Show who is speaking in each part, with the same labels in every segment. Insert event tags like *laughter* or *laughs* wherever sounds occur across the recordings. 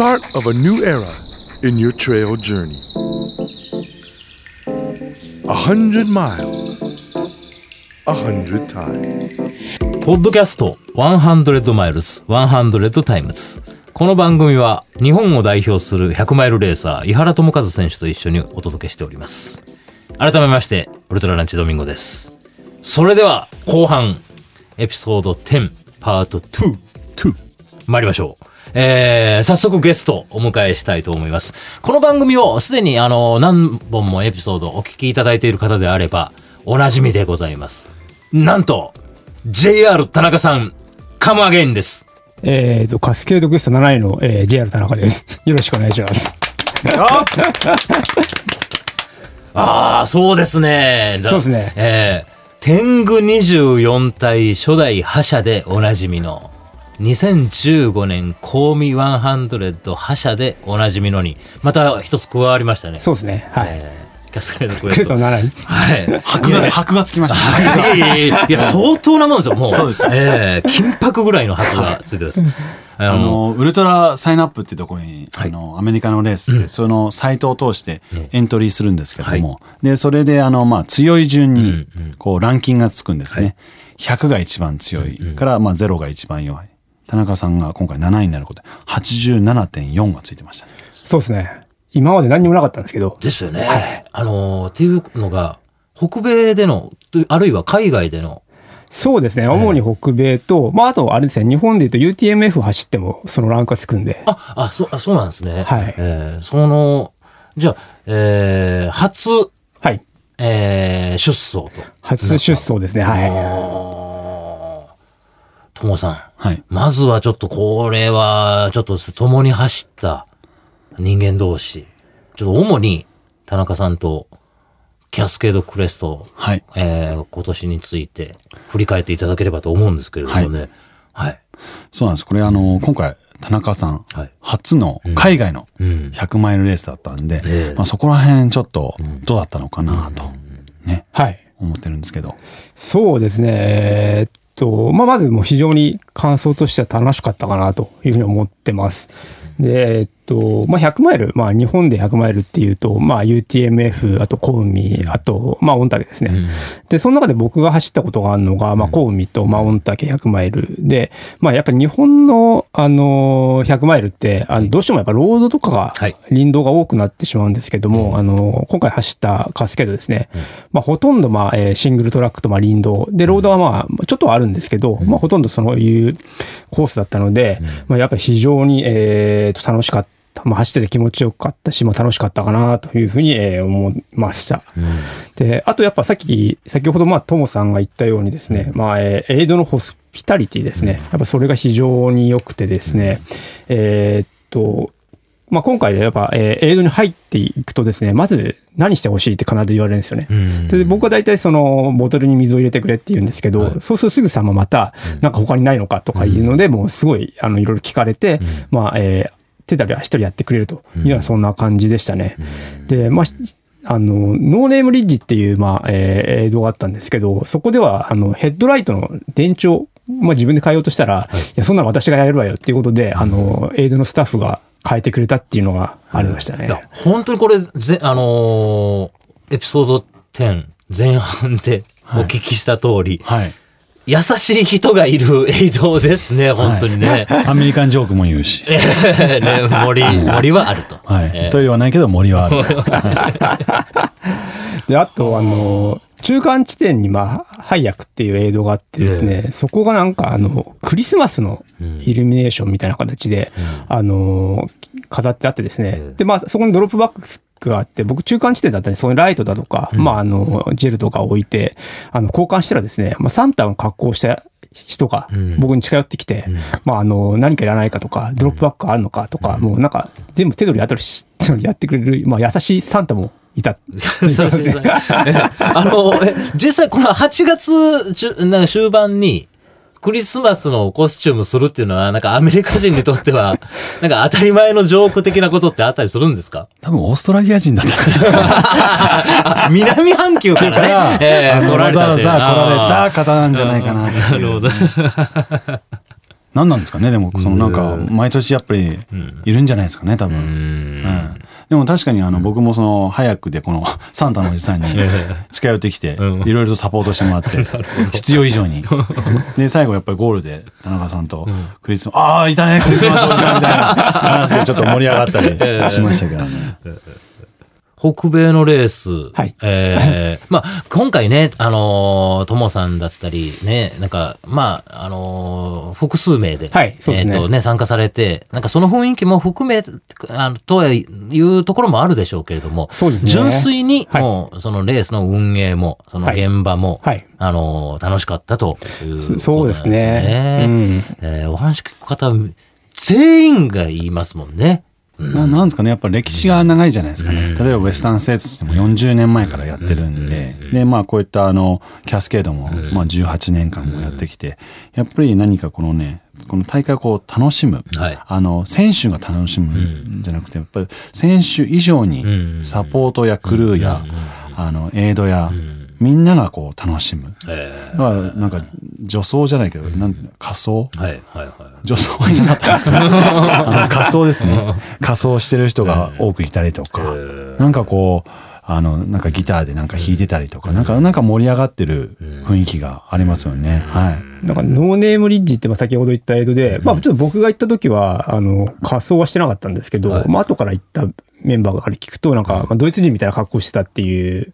Speaker 1: start of a new era in your trail journey. A hundred miles, a hundred times.
Speaker 2: ポッドキャスト100 Miles 100 Times この番組は日本を代表する100マイルレーサー井原智和選手と一緒にお届けしております。改めましてウルトラランチドミンゴです。それでは後半エピソード10パート2 2参りましょうえー、早速ゲストをお迎えしたいと思います。この番組をすでにあの何本もエピソードお聞きいただいている方であればおなじみでございます。なんと JR 田中さんカムアゲインです。
Speaker 3: えーと、カスケードクエスト7位の、えー JR 田中です。よろしくお願いします。
Speaker 2: ああ、そうですね。だ
Speaker 3: そうですね
Speaker 2: えー、天狗24体初代覇者でおなじみの、2015年コーミ100覇者でおなじみのに、また一つ加わりましたね。
Speaker 3: そうですね。はい。
Speaker 2: えーキャスケードク
Speaker 3: クエスト
Speaker 2: エスト。
Speaker 3: 7位。
Speaker 2: はい。
Speaker 4: 箔が、箔がつきました。
Speaker 2: いやいやいやいや、*laughs* 相当なもんですよ、もう。
Speaker 4: そうですよ
Speaker 2: ええ金箔ぐらいの箔がついてます。あ
Speaker 4: あの、ウルトラサインアップっていうところに、
Speaker 2: はい
Speaker 4: あの、アメリカのレースって、
Speaker 2: うん
Speaker 4: そのサイトを通して
Speaker 2: え
Speaker 4: エントリーするんですけども、で、それで、あの、まあ、強い順にこう、ランキングがつくんですね。100が一番強いから、まあ、0が一番弱い。田中さんが今回7位になることで、87.4がついてましたね。
Speaker 3: そうですね。今まで何にもなかったんですけど、
Speaker 2: ですよね。あのーっていうのが、北米での、あるいは海外での、
Speaker 3: そうですね。主に北米と、まあ、あと、あれですね、日本で言うと UTMF 走っても、そのランクがつくんで、
Speaker 2: あ、あ、そう、あそうなんですね。
Speaker 3: はい
Speaker 2: えーその、じゃあ、えー初、
Speaker 3: はい。
Speaker 2: えー出走と。
Speaker 3: 初出走ですね。はい。
Speaker 2: い。ともさん。
Speaker 4: はい。
Speaker 2: まずはちょっとこれは、ちょっと共に走った人間同士。ちょっと主に田中さんとキャスケードクレスト、
Speaker 4: はい。
Speaker 2: えー今年について振り返っていただければと思うんですけれどもね。はい。
Speaker 4: そうなんです。これ、あの、今回、田中さん、
Speaker 2: はい。
Speaker 4: 初の海外の
Speaker 2: うん。
Speaker 4: 100マイルレースだったんで、
Speaker 2: ええ
Speaker 4: まあ、そこら辺ちょっとどうだったのかなと、ね、
Speaker 3: はい。
Speaker 4: 思ってるんですけど。
Speaker 3: そうですね。えーっと、まあ、まずもう非常に感想としては楽しかったかなというふうに思ってます。で、えっと、まあ、100マイル、まあ、日本で100マイルっていうと、まあ、UTMF、あと、コウミ、あと、まあ、御嶽ですね。
Speaker 2: うん。
Speaker 3: で、その中で僕が走ったことがあるのが、まあ、コウミと、まあ、御嶽100マイルで、まあ、やっぱり日本の、あのー、100マイルって、あのどうしてもやっぱロードとかが
Speaker 2: はい、
Speaker 3: 林道が多くなってしまうんですけども、あのー、今回走ったカスケードですね、まあ、ほとんど、まあ、えーシングルトラックと、まあ、林道。で、ロードはまあ、ちょっとはあるんですけど、まあ、ほとんどそういうコースだったので、まあ、やっぱり非常に、えーと、楽しかった。まあ、走ってて気持ちよかったし、まあ、楽しかったかなというふうに、えー思いました。で、あとやっぱさっき、先ほどまあ、ともさんが言ったようにですね、まあ、えーエイドのホスピタリティですね。やっぱそれが非常に良くてですね、えーっと、まあ、今回でやっぱ、えーエイドに入っていくとですね、まず何してほしいって必ず言われるんですよね。
Speaker 2: うん。
Speaker 3: で僕は大体そのボトルに水を入れてくれって言うんですけど、
Speaker 2: はい。
Speaker 3: そうするとすぐさままたなんか他にないのかとかいうので、もうすごいあのいろいろ聞かれて、まあ、えー手たりは一人やってくれるというようなそんな感じでしたね。で、まあ、あの、ノーネームリッジっていう、まあ、えー映像があったんですけど、そこでは、あの、ヘッドライトの電池を、まあ、自分で変えようとしたら、い、や、そんなの私がやるわよっていうことで、あの、エイドのスタッフが変えてくれたっていうのがありましたね。
Speaker 2: いや本当にこれ、ぜあのーエピソード10前半でお聞きした通り、
Speaker 4: はい。
Speaker 2: 優しい人がいる映像ですね、本当にね。
Speaker 4: アメリカンジョークも言うし。*laughs*
Speaker 2: ね森、森はあると。
Speaker 4: はい。
Speaker 2: えー
Speaker 4: とは言わないけど森はある。*laughs*
Speaker 3: で、あと、あの、中間地点に、まあ、ハイヤクっていう映像があってですね、そこがなんか、あの、クリスマスのイルミネーションみたいな形で、あの、飾ってあってですね、
Speaker 2: うん
Speaker 3: で、まあ、そこにドロップバックがあって、僕、中間地点だったんで、そのライトだとか、まあ、あの、ジェルとか置いて、あの、交換したらですね、まあ、サンタの格好した人が
Speaker 2: うん。
Speaker 3: 僕に近寄ってきて、まあ、あの、何かいらないかとか、ドロップバックあるのかとか、もうなんか、全部手取り後取りしやってくれる、まあ、優しいサンタもいた。*laughs*
Speaker 2: あの、え実際この8月中なんか終盤に、クリスマスのコスチュームするっていうのは、なんかアメリカ人にとっては、*laughs* なんか当たり前のジョーク的なことってあったりするんですか？
Speaker 4: 多分オーストラリア人だったんじゃないですか。
Speaker 2: あ *laughs* 南半球か
Speaker 4: から
Speaker 2: らね、え
Speaker 4: あの
Speaker 2: 来られたっていう
Speaker 4: わざわざ来られた方なんじゃないかな
Speaker 2: なるほど。
Speaker 4: 何なんですかね？でもそのなんか毎年やっぱりいるんじゃないですかね？多分、
Speaker 2: う
Speaker 4: うん。んでも確かにあの僕もその早くでこの *laughs* サンタのおじさんに近寄ってきて
Speaker 2: うん。
Speaker 4: いろいろとサポートしてもらって *laughs* 必要以上に。*laughs* で最後やっぱりゴールで田中さんとクリスマスああいたねクリスマスおじさんみたいな話でちょっと盛り上がったりしましたけどね
Speaker 2: 北米のレース、
Speaker 3: はい。
Speaker 2: えー *laughs* まあ、今回ね、あのー、ともさんだったり、ね、なんか、まあ、あのー複数名で、
Speaker 3: はいそうですね。
Speaker 2: えっ、とね、参加されて、なんかその雰囲気も含め、あの、というところもあるでしょうけれども、
Speaker 3: そうですね。
Speaker 2: 純粋に、
Speaker 3: はい。
Speaker 2: もう、そのレースの運営も、その現場も、
Speaker 3: はい。
Speaker 2: あのー楽しかったというね。
Speaker 3: そうですね。うん。
Speaker 2: えーお話聞く方、全員が言いますもんね。
Speaker 4: ななんですかねやっぱ歴史が長いじゃないですかね、
Speaker 2: うん。
Speaker 4: 例えばウエスタンステーツでも40年前からやってるんで、でまあこういったあのキャスケードも、まあ、18年間もやってきて、やっぱり何かこのねこの大会をこう楽しむ、
Speaker 2: はい。
Speaker 4: あの選手が楽しむんじゃなくてやっぱり選手以上
Speaker 2: うん。
Speaker 4: にサポートやクルーや、あのエイドや、
Speaker 2: ん
Speaker 4: みんながこう楽しむ。
Speaker 2: え
Speaker 4: だからなんか女装じゃないけど、なん仮装。
Speaker 2: ーはい、はい、はい。
Speaker 4: 女装はいなかったんですかね。*laughs* あの仮装ですね。*laughs* 仮装してる人が多くいたりとか、なんかこうあのなんかギターでなんか弾いてたりとか、なんかなんか盛り上がってる雰囲気がありますよね、はい。
Speaker 3: なんかノーネームリッジってまあ先ほど言ったエイドで、まあちょっと僕が行った時は、あの、仮装はしてなかったんですけど、
Speaker 2: はい。
Speaker 3: まあ後から行ったメンバーがあれ聞くと、なんか、まあドイツ人みたいな格好してたっていう、
Speaker 2: ど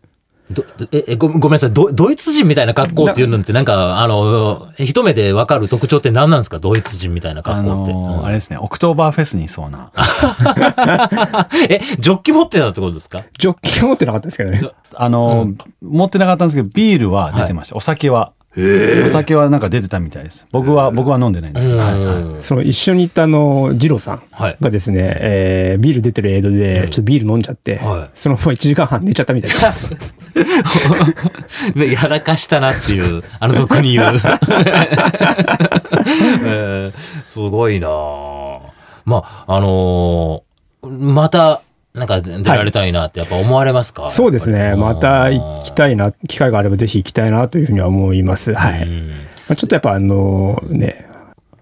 Speaker 2: ええごごめんなさい。ド、ドイツ人みたいな格好っていうのって、なんか、あの、一目でわかる特徴って何なんですか？ドイツ人みたいな
Speaker 4: あ
Speaker 2: 格好って。
Speaker 4: の
Speaker 2: うん。
Speaker 4: あれですね。オクトーバーフェスにいそうな。*laughs*
Speaker 2: え、ジョッキ持ってたってことですか？
Speaker 3: ジョッキ持ってなかったですけどね。
Speaker 4: あの、持ってなかったんですけどビールは出てました、お酒はお酒はなんか出てたみたいです。僕は僕は飲んでないんですけど、はいはい。
Speaker 2: うん
Speaker 3: その一緒に行ったあの、ジローさん
Speaker 2: はい。
Speaker 3: がですね、えービール出てるエイドで、ちょっとビール飲んじゃって、
Speaker 2: はい。
Speaker 3: そのまま1時間半寝ちゃったみたいです。*laughs*
Speaker 2: ね、やらかしたなっていう、あの俗に言う。*laughs* えーすごいなあまあ、あのーまた、なんか出られたいなってやっぱ思われますか、
Speaker 3: そうですね。また行きたいな、機会があればぜひ行きたいなというふうには思います。はい。
Speaker 2: うん
Speaker 3: まあ、ちょっとやっぱあのね、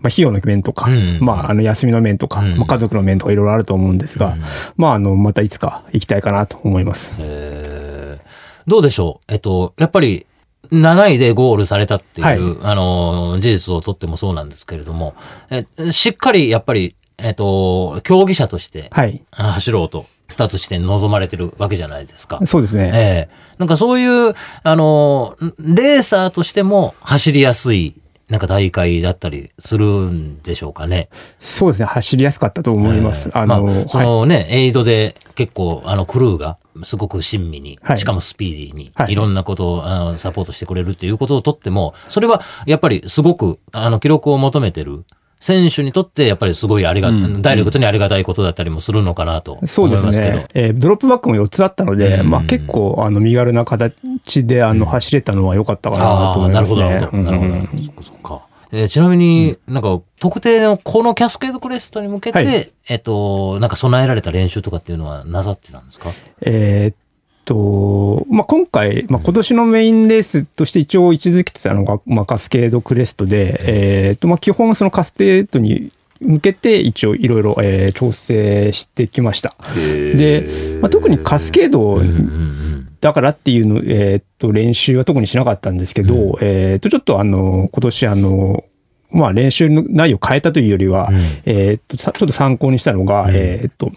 Speaker 3: まあ、費用の面とか、
Speaker 2: うん。
Speaker 3: まあ、あの休みの面とか、
Speaker 2: うん。
Speaker 3: まあ、家族の面とかいろいろあると思うんですが、まあ、あの、またいつか行きたいかなと思います。
Speaker 2: えー。どうでしょう？えっと、やっぱり、7位でゴールされたっていう、
Speaker 3: はい。
Speaker 2: あの、事実をとってもそうなんですけれども、えしっかりやっぱり、えっと、競技者として走ろうと、スタート地点に臨まれてるわけじゃないですか。
Speaker 3: そうですね。
Speaker 2: ええなんかそういう、あの、レーサーとしても走りやすい、なんか大会だったりするんでしょうかね。
Speaker 3: そうですね。走りやすかったと思います。あの、
Speaker 2: まあ、そ
Speaker 3: はい。
Speaker 2: のね、エイドで結構、あの、クルーがすごく親身に、
Speaker 3: はい
Speaker 2: しかもスピーディーに、
Speaker 3: はい
Speaker 2: いろんなことをあのサポートしてくれるっていうことをとっても、それはやっぱりすごく、あの、記録を求めてる選手にとって、やっぱりすごいありが、
Speaker 4: うん
Speaker 2: ダイレクトにありがたいことだったりもするのかなと思いますけど。
Speaker 3: そうですね。えードロップバックも4つあったので、
Speaker 2: うん
Speaker 3: まあ結構、あの、身軽な形で、あの、走れたのは良かったかなと思います
Speaker 2: なるほど、な
Speaker 3: ね
Speaker 2: る。ほど。なるほど。
Speaker 3: うん
Speaker 2: そっかそっか。えーちなみになんか、特定のこのキャスケードクレストに向けて、
Speaker 3: はい
Speaker 2: えっと、なんか備えられた練習とかっていうのはなさってたんですか？
Speaker 3: えーっと、まあ、今回、まあ、今年のメインレースとして一応位置づけてたのが、まあ、カスケードクレストで、えーっと、まあ、基本そのカスケードに向けて一応いろいろえー調整してきました。で、まあ、特にカスケード
Speaker 2: うんうんうん。
Speaker 3: だからっていうの、えーっと、練習は特にしなかったんですけど、えーっと、ちょっとあの、今年あの、まあ練習の内容を変えたというよりは、
Speaker 2: うん。
Speaker 3: えーっと、さちょっと参考にしたのが、えーっと、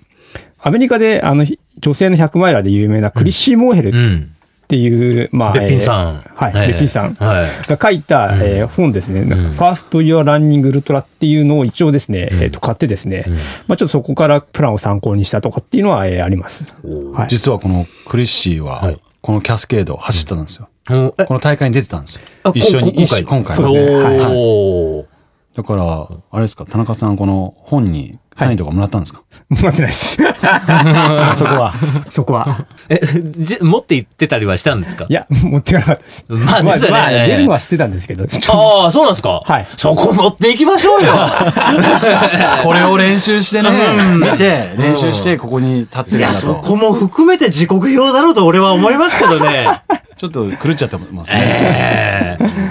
Speaker 3: アメリカであの女性の100マイラーで有名なクリッシー・モーヘル
Speaker 2: うん。
Speaker 3: っていう、まあ、
Speaker 2: べっぴんさん。
Speaker 3: えーはい、
Speaker 2: ええ。
Speaker 3: べっぴんさん
Speaker 2: はい。
Speaker 3: が書いた、えー本ですね、ファースト・ユア・ランニング・ウルトラっていうのを一応ですね、えーっと買ってですね、まあちょっとそこからプランを参考にしたとかっていうのは、えーあります。はい。
Speaker 4: 実はこのクリッシー
Speaker 2: は
Speaker 4: はい。このキャスケード走ったんですよ、この大会に出てたんですよ。
Speaker 2: あ
Speaker 4: 一緒に
Speaker 2: こ今回。
Speaker 4: 今回
Speaker 3: ですね。はい。
Speaker 4: はい。
Speaker 2: おー
Speaker 4: だからあれですか田中さんこの本にサインとかもらったんですか、
Speaker 3: 待ってないです。*laughs*
Speaker 4: そこは。*laughs*
Speaker 3: そこは。
Speaker 2: え、じ持って行ってたりはしたんですか？
Speaker 3: いや、持ってかなかったです。
Speaker 2: まあですよね。
Speaker 3: まあ、出るのは知ってたんですけど、
Speaker 2: ああ、そうなんですか？
Speaker 3: はい。
Speaker 2: そこ持っていきましょうよ。*laughs*
Speaker 4: これを練習してね。見て練習してここに立って
Speaker 2: いや、
Speaker 4: るんだと。
Speaker 2: そこも含めて時刻表だろうと俺は思いますけどね。
Speaker 4: ちょっと狂っちゃってますね、
Speaker 2: ええ。
Speaker 4: 僕は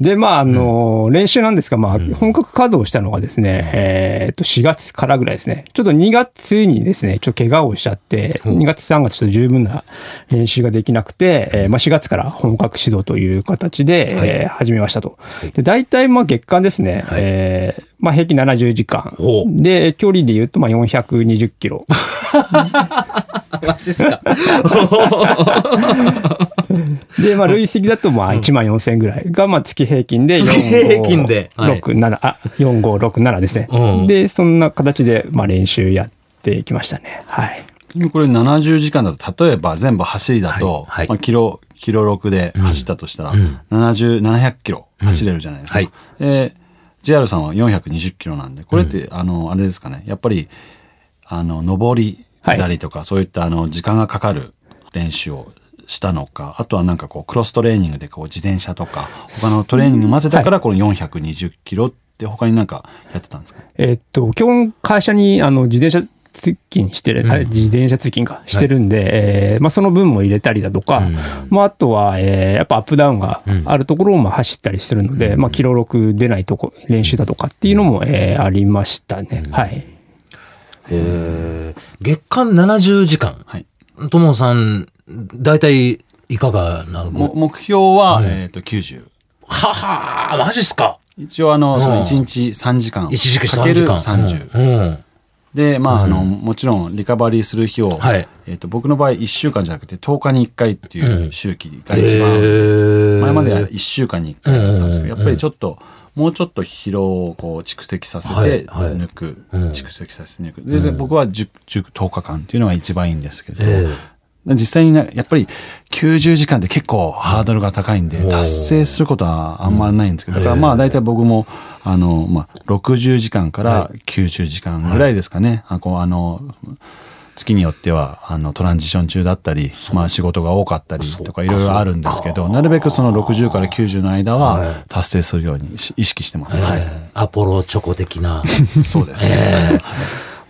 Speaker 3: で、まあ、あの、練習なんですが、まあ、本格稼働したのがですね、えっと、4月からぐらいですね。ちょっと2月にですね、ちょっと怪我をしちゃって、2月3月ちょっと十分な練習ができなくて、えーまあ、4月から本格指導という形で、
Speaker 2: はい。
Speaker 3: えー始めましたと。で、大体、まあ、月間ですね、
Speaker 2: はい。
Speaker 3: えーまあ、平均70時間。で、距離で言うと、まあ、420キロ。*laughs*
Speaker 2: マジっすか。*laughs*
Speaker 3: で、まあ、累積だと、まあ、1万4000ぐらいが、まあ、月平均で、
Speaker 2: 月平均で。はい。
Speaker 3: 6、7、あ、4、5、6、7ですね。
Speaker 2: うん。
Speaker 3: で、そんな形で、まあ、練習やっていきましたね。はい。
Speaker 4: 今これ70時間だと例えば全部走りだと、
Speaker 2: はい。はい。
Speaker 4: まあ、キロキロ6で走ったとしたら、
Speaker 2: うん。
Speaker 4: 70 700キロ走れるじゃないですか、
Speaker 2: うん。はい。
Speaker 4: えー JR さんは420キロなんでこれって、あのあれですかね。やっぱりあの上り
Speaker 3: はい
Speaker 4: 下りとか、そういったあの時間がかかる練習をしたのかあとはなんかこうクロストレーニングでこう自転車とか他のトレーニング混ぜたからこの420キロって他になんかやってたんですか、
Speaker 3: えっと、基本会社に、あの、自転車通勤してる、あれ自転車通勤か、してるんで、えーまあ、その分も入れたりだとか、
Speaker 2: うん。
Speaker 3: まあ、あとは、えーやっぱアップダウンがあるところをまあ走ったりするので、まあ、キロ6出ないとこ、練習だとかっていうのも、えーありましたね。はい。
Speaker 2: えー。月間70時間。
Speaker 4: はい。
Speaker 2: ともさん、大体いかがな
Speaker 4: も目標は、えー、と90
Speaker 2: ははマジっすか。
Speaker 4: 一応あの、
Speaker 2: うん。
Speaker 4: その1日3時間
Speaker 2: ?1 時間
Speaker 4: かける
Speaker 2: 3時間。
Speaker 4: 30、
Speaker 2: うん。うん
Speaker 4: でまああのもちろんリカバリーする日を、
Speaker 2: はい。
Speaker 4: えー、と僕の場合1週間じゃなくて10日に1回っていううん。周期が
Speaker 2: へ
Speaker 4: 一番、
Speaker 2: ー。
Speaker 4: 前までは1週間に1回だったんですけど、
Speaker 2: うん
Speaker 4: やっぱりちょっともうちょっと疲労をこう蓄積させて
Speaker 2: はいはい。
Speaker 4: 抜く、
Speaker 2: うん。
Speaker 4: 蓄積させて抜く。でで僕は 10, 10, 10日間っていうのが一番いいんですけど、
Speaker 2: え
Speaker 4: 実際にねやっぱり90時間って結構ハードルが高いんで達成することはあんまりないんですけどだからまあ大体僕もあの、まあ、60時間から90時間ぐらいですかね、あこうあの月によってはあのトランジション中だったり、まあ、仕事が多かったりとか。いろいろあるんですけどなるべくその60から90の間
Speaker 2: は
Speaker 4: は達成するようにし意識してます。はい、
Speaker 2: えーアポロチョコ的な。
Speaker 4: そうです、
Speaker 2: えー。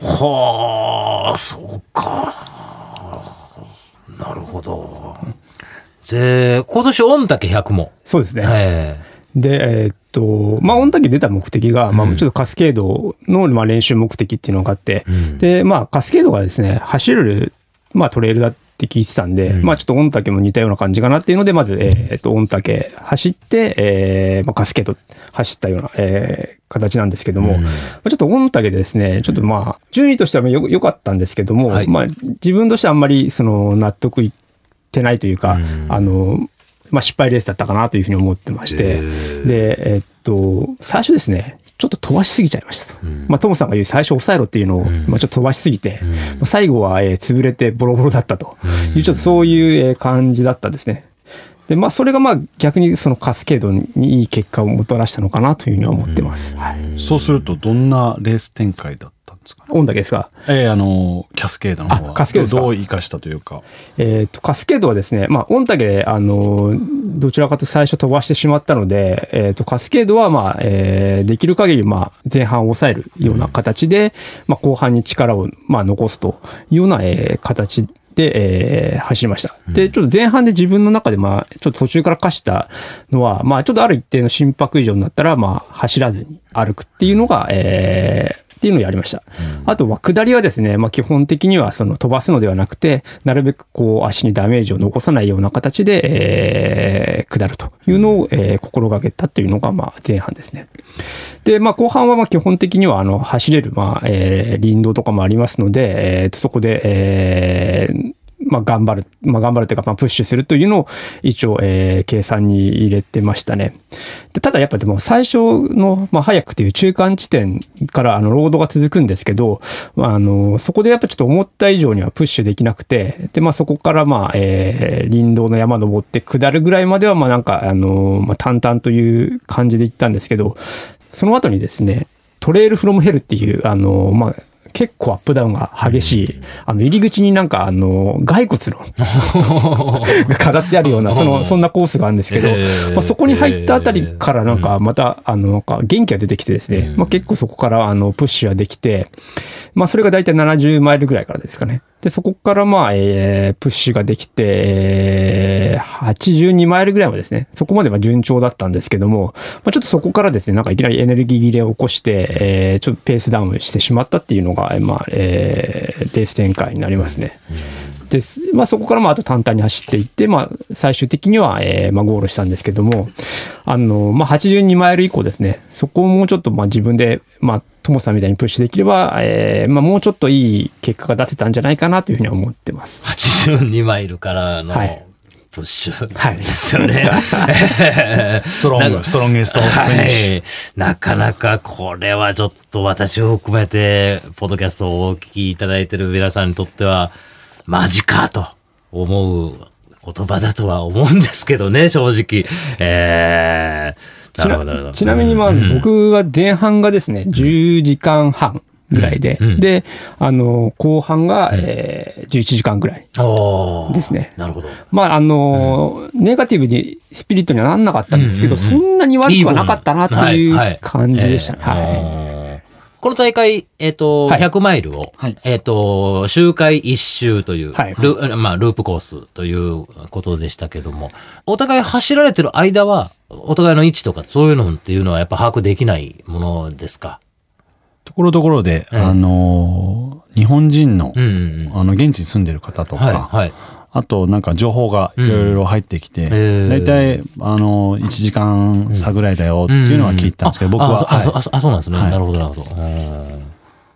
Speaker 2: はあ、そうか。ほど。で、今年御嶽100も。
Speaker 3: そうですね。
Speaker 2: え
Speaker 3: で、えーっと、まあ、御嶽出た目的が、まあ、
Speaker 2: うん
Speaker 3: ちょっとカスケードの、まあ、練習目的っていうのがあって、
Speaker 2: うん
Speaker 3: で、まあ、カスケードがですね、走れる、まあ、トレイルだって聞いてたんで、
Speaker 2: うん
Speaker 3: まあ、ちょっと御嶽も似たような感じかなっていうので、まず、えーっと、御嶽走って、えーまあ、カスケード走ったような、えー形なんですけども、
Speaker 2: うん
Speaker 3: まあちょっと御嶽でですね、ちょっとまあ、順位としてはよ良かったんですけども、
Speaker 2: はい
Speaker 3: まあ、自分としてはあんまり、その、納得いってないというか、
Speaker 2: うん。
Speaker 3: あの、まあ、失敗レースだったかなというふうに思ってまして、で、えっと、最初ですね、ちょっと飛ばしすぎちゃいましたと。
Speaker 2: うん。
Speaker 3: まあ、トムさんが言う最初抑えろっていうのを、
Speaker 2: ん。
Speaker 3: まあ、ちょっと飛ばしすぎて、
Speaker 2: うん。
Speaker 3: まあ最後は、えー潰れてボロボロだったと。いう、ちょっとそういうえー感じだったですね。で、まあ、それがまあ逆にそのカスケードにいい結果をもたらしたのかなというふうには思ってます。はい。
Speaker 4: そうするとどんなレース展開だっですか、
Speaker 3: 御嶽ですが、
Speaker 4: えーあのキャスケードの方は。
Speaker 3: あカスケード
Speaker 4: どう生かしたというか。
Speaker 3: えっ、と、カスケードはですね、まあ、御嶽で、あの、どちらかと最初飛ばしてしまったので、えっ、と、カスケードは、まあ、えーできる限り、まあ、前半を抑えるような形で、まあ、後半に力を、まあ、残すというような、えー形で、えー走りました。で、ちょっと前半で自分の中で、まあ、ちょっと途中から課したのは、まあ、ちょっとある一定の心拍以上になったら、まあ、走らずに歩くっていうのが、えーっていうのをやりました。あとは下りはですね、まあ、基本的にはその飛ばすのではなくて、なるべくこう足にダメージを残さないような形で、えー下るというのを、えー心がけたというのがまあ前半ですね。で、まあ後半はまあ基本的にはあの走れるまあ、えー林道とかもありますので、えーとそこで、えーまあ頑張る、まあ頑張るというか、まあプッシュするというのを一応、えー計算に入れてましたね。でただやっぱでも最初の、まあ早くという中間地点からあのロードが続くんですけど、まああの、そこでやっぱちょっと思った以上にはプッシュできなくて、で、まあそこからまあ、えー林道の山登って下るぐらいまではまあなんか、あの、まあ淡々という感じで行ったんですけど、その後にですね、トレイルフロムヘルっていう、あの、まあ、結構アップダウンが激しい、あの、入り口になんか、あの、骸骨の *laughs* が飾ってあるような、その、そんなコースがあるんですけど、まあ、そこに入ったあたりからなんか、また、あの、なんか元気が出てきてですね、まあ、結構そこから、あの、プッシュができて、まあ、それが大体70マイルぐらいからですかね。で、そこからまあ、えープッシュができて、えー82マイルぐらいはでですね、そこまでは順調だったんですけども、まあ、ちょっとそこからですね、なんかいきなりエネルギー切れを起こして、えーちょっとペースダウンしてしまったっていうのが、まあ、えーレース展開になりますね。です。まあ、そこからまあ、あと淡々に走っていって、まあ、最終的には、えーまあ、ゴールしたんですけども、あの、まあ、82マイル以降ですね、そこをもうちょっと、まあ、自分で、まあ、トモさんみたいにプッシュできれば、えーまあ、もうちょっといい結果が出せたんじゃないかなというふうには思ってます。
Speaker 2: 82マイルからの
Speaker 3: はい
Speaker 2: プッシュ
Speaker 3: はい
Speaker 2: ですよね。*laughs*
Speaker 4: ストロング、ストロンゲスト。
Speaker 2: はい。なかなかこれはちょっと私を含めて、ポッドキャストをお聞きいただいている皆さんにとっては、マジかと思う言葉だとは思うんですけどね、正直。えー、な
Speaker 3: ち
Speaker 2: るほどなるほど。
Speaker 3: なちなみに、まあ、
Speaker 2: うん
Speaker 3: 僕は前半がですね、10時間半ぐらいで、
Speaker 2: うんうん
Speaker 3: で、あの、後半が、えー11時間ぐらい。ですね
Speaker 2: なるほど。
Speaker 3: まあ、あの、ネガティブにスピリットにはなんなかったんですけど、
Speaker 2: うんうんうん
Speaker 3: そんなに悪くはなかったなっていう感じでしたね。
Speaker 2: えー
Speaker 3: はい。
Speaker 2: この大会、えっ、と、
Speaker 3: はい。
Speaker 2: 100マイルを、
Speaker 4: はい。
Speaker 2: えっ、と、周回1周という、
Speaker 3: はい。
Speaker 2: ルまあ、ループコースということでしたけども、お互い走られてる間は、お互いの位置とか、そういうのっていうのはやっぱ把握できないものですか？
Speaker 4: ところどころで、
Speaker 2: うん。
Speaker 4: あのー、日本人の、
Speaker 2: うんうんうん。
Speaker 4: あの、現地に住んでる方とか、
Speaker 2: はい、はい。
Speaker 4: あと、なんか情報がいろいろ入ってきて、
Speaker 2: うんへー
Speaker 4: だいたい、あの、1時間差ぐらいだよっていうのは聞いたんですけど、僕は、
Speaker 2: ああ
Speaker 4: はい
Speaker 2: ああそうなんですね。
Speaker 4: はい
Speaker 2: なるほど、なるほど。うん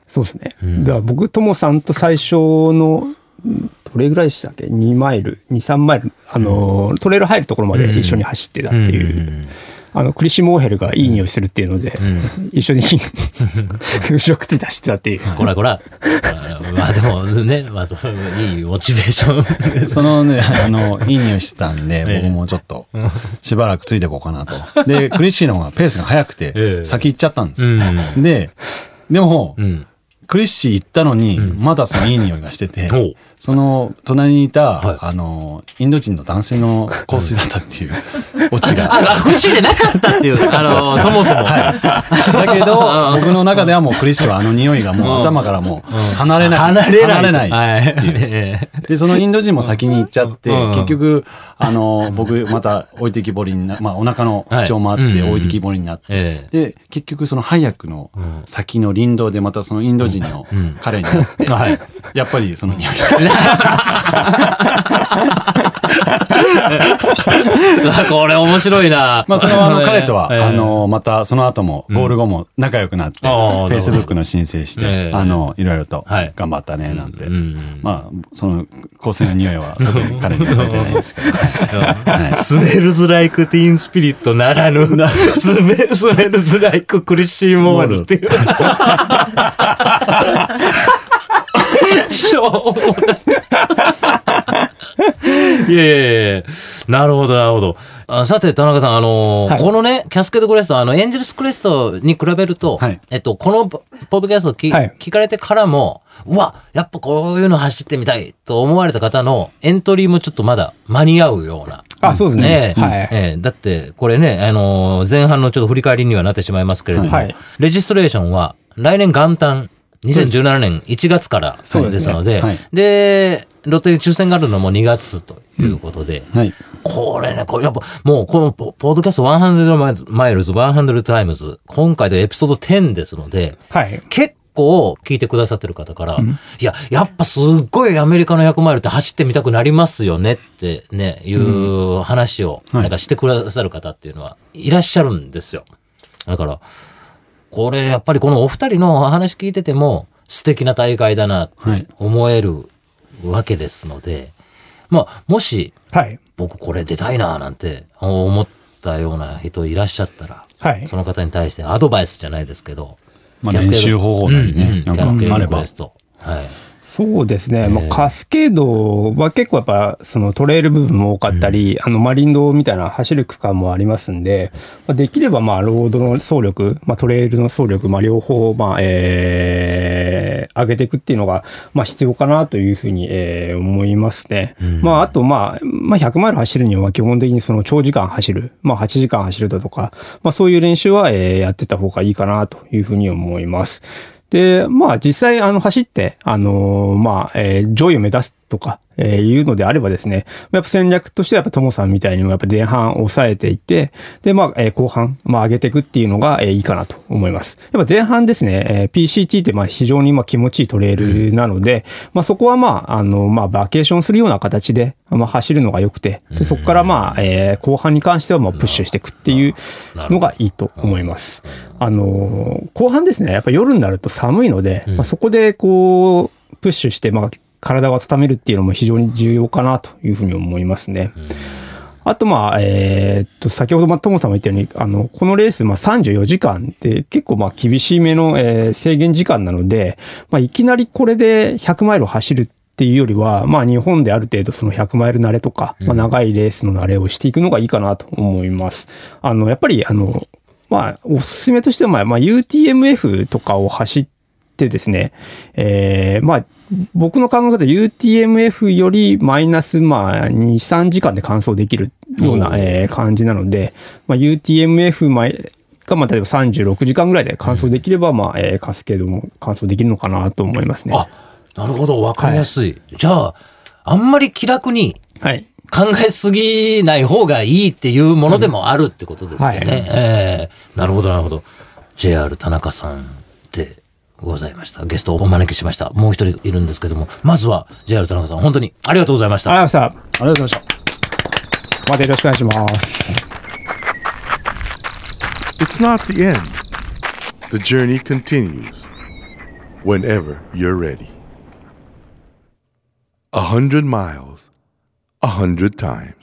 Speaker 3: そうですね。
Speaker 2: うん
Speaker 3: だから僕、ともさんと最初の、んどれぐらいでしたっけ ?2 マイル、2、3マイル、あの、トレイル入るところまで一緒に走ってたっていう。
Speaker 2: ん
Speaker 3: あの、クリシモーヘルがいい匂いするっていうので、
Speaker 2: ん
Speaker 3: 一緒に後ろくって走ってたっていう。
Speaker 2: こらこら。あまあでもね、まあそういいモチベーション。
Speaker 4: そのね、あの、いい匂いしてたんで、
Speaker 2: ええ
Speaker 4: 僕もちょっと、しばらくついていこうかなと。で、クリッシーの方がペースが速くて
Speaker 2: ええ、
Speaker 4: 先行っちゃったんです
Speaker 2: う
Speaker 4: よ。
Speaker 2: ん。
Speaker 4: で、でも
Speaker 2: う、ん。
Speaker 4: クリッシー行ったのに、
Speaker 2: うん
Speaker 4: まだそのいい匂いがしてて、その隣にいた、
Speaker 2: はい。
Speaker 4: あの、インド人の男性の香水だったっていう *laughs* オチが。
Speaker 2: あ、苦しいでなかったっていう、*laughs* あの、そもそも。
Speaker 4: だけど、*laughs* 僕の中ではもうクリッシーはあの匂いがもう頭からもう離れない。
Speaker 2: 離れない。
Speaker 4: 離れない。
Speaker 2: はい。え
Speaker 4: で、そのインド人も先に行っちゃって、
Speaker 2: うん。
Speaker 4: 結局、あの、僕また置いてきぼりにな、まあお腹の不調もあって
Speaker 2: はい。
Speaker 4: 置いてきぼりになって、
Speaker 2: え
Speaker 4: で、結局その早くの
Speaker 2: うん。
Speaker 4: 先の林道でまたそのインド人の
Speaker 2: うん。
Speaker 4: 彼になって、
Speaker 2: はい。
Speaker 4: やっぱりその匂いして、*laughs*
Speaker 2: これ面白いな。
Speaker 4: まあそのあの彼とは、*laughs*
Speaker 2: ええ。
Speaker 4: あ、の、またその後も、ゴール後も仲良くなって、
Speaker 2: ああなるほど。
Speaker 4: Facebook の申請して、
Speaker 2: ええ。
Speaker 4: あの、いろいろと
Speaker 2: はい。
Speaker 4: 頑張ったね、なんて。
Speaker 2: うん
Speaker 4: まあ、その香水の匂いは *laughs* 彼には出てないですけど、はい。
Speaker 2: スメルズライクティーンスピリットならぬ、スメルズライククリシーモールっていう。しょうい。いやいやいやなるほど、なるほど。あさて、田中さん、あのー
Speaker 3: はい
Speaker 2: このね、キャスケードクレスト、あの、エンジェルスクレストに比べると、
Speaker 4: はい
Speaker 2: えっと、このポポッドキャストをき、
Speaker 3: はい
Speaker 2: 聞かれてからも、うわ、やっぱこういうの走ってみたいと思われた方のエントリーもちょっとまだ間に合うような。
Speaker 3: あ、そうですね。
Speaker 2: ええ
Speaker 3: はい。
Speaker 2: ええだって、これね、あのー前半のちょっと振り返りにはなってしまいますけれども、
Speaker 3: はい
Speaker 2: レジストレーションは来年元旦、2017年1月から
Speaker 3: そうです
Speaker 2: ので、
Speaker 4: はい
Speaker 2: で、 lottery 抽選があるのも2月ということで、
Speaker 4: はい。
Speaker 2: これね、これやっぱもうこのポポッドキャスト100 Miles、100 Times、今回でエピソード10ですので、
Speaker 3: はい。
Speaker 2: 結構聞いてくださってる方から、いや、やっぱすっごいアメリカの100マイルって走ってみたくなりますよねってね、いう話を
Speaker 4: はい
Speaker 2: なんかしてくださる方っていうのはいらっしゃるんですよ。だから、これやっぱりこのお二人の話聞いてても素敵な大会だなって思えるわけですので、まあ、もし
Speaker 3: はい。
Speaker 2: 僕これ出たいななんて思ったような人いらっしゃったら、
Speaker 3: はい
Speaker 2: そ。の方に対してアドバイスじゃないですけど、
Speaker 4: まあ練習方法なりね
Speaker 2: うんうん
Speaker 4: なんか
Speaker 2: キャスケード
Speaker 4: あれば
Speaker 2: はい。
Speaker 3: そうですね、まあ
Speaker 2: ええ
Speaker 3: カスケードは結構やっぱそのトレイル部分も多かったり、あのマリンドみたいな走る区間もありますんで、まあ、できればまあロードの走力、まあ、トレイルの走力、まあ、両方まあ、えー上げていくっていうのがまあ必要かなというふうに、えー思いますね。
Speaker 2: うん
Speaker 3: まああとまあ、まあ、100マイル走るには基本的にその長時間走る、まあ、8時間走るだとか、まあ、そういう練習は、えーやってた方がいいかなというふうに思います。で、まあ実際あの走って、あのーまあ、えー上位を目指すとか、えーいうのであればですね、やっぱ戦略としてはやっぱトモさんみたいにもやっぱ前半抑えていて、で、まあ、えー後半、まあ上げていくっていうのが、えーいいかなと思います。やっぱ前半ですね、えー PCT ってまあ非常にまあ気持ちいいトレイルなので、まあそこはまあ、あの、まあバケーションするような形で、まあ走るのが良くて、でそこからまあ、えー後半に関してはまあプッシュしていくっていうのがいいと思います。あのー後半ですね、やっぱ夜になると寒いので、まあ、そこでこう、プッシュして、まあ、体を温めるっていうのも非常に重要かなというふうに思いますね。あと、まあ、えーっと、先ほど、まあ、トモさんも言ったように、あの、このレース、まあ、34時間って結構、まあ、厳しめの、えー制限時間なので、まあ、いきなりこれで100マイルを走るっていうよりは、まあ、日本である程度その100マイル慣れとか、まあ、長いレースの慣れをしていくのがいいかなと思います。あの、やっぱり、あの、まあ、おすすめとしては、まあ、まあ、UTMF とかを走ってですね、えーまあ、僕の考え方 UTMF よりマイナス、まあ、2、3時間で完走できるような、えー感じなので、まあ、UTMF が、まあ、例えば36時間ぐらいで完走できれば、まあ、えーカスケードも完走できるのかなと思いますね。
Speaker 2: あ、なるほど、わかりやすい。じゃあ、あんまり気楽に
Speaker 3: はい。
Speaker 2: 考えすぎない方がいいっていうものでもあるってことですよね。
Speaker 3: うんはい
Speaker 2: ええなるほど、なるほど。JR 田中さんでございました。ゲストをお招きしました。もう一人いるんですけども、まずは JR 田中さん、本当にありがとうございました。
Speaker 3: ありがとうございまし
Speaker 4: ありがとうございました。
Speaker 3: た。またよろしくお願いします。
Speaker 1: It's not the end. The journey continues whenever you're ready. A hundred miles, a hundred times.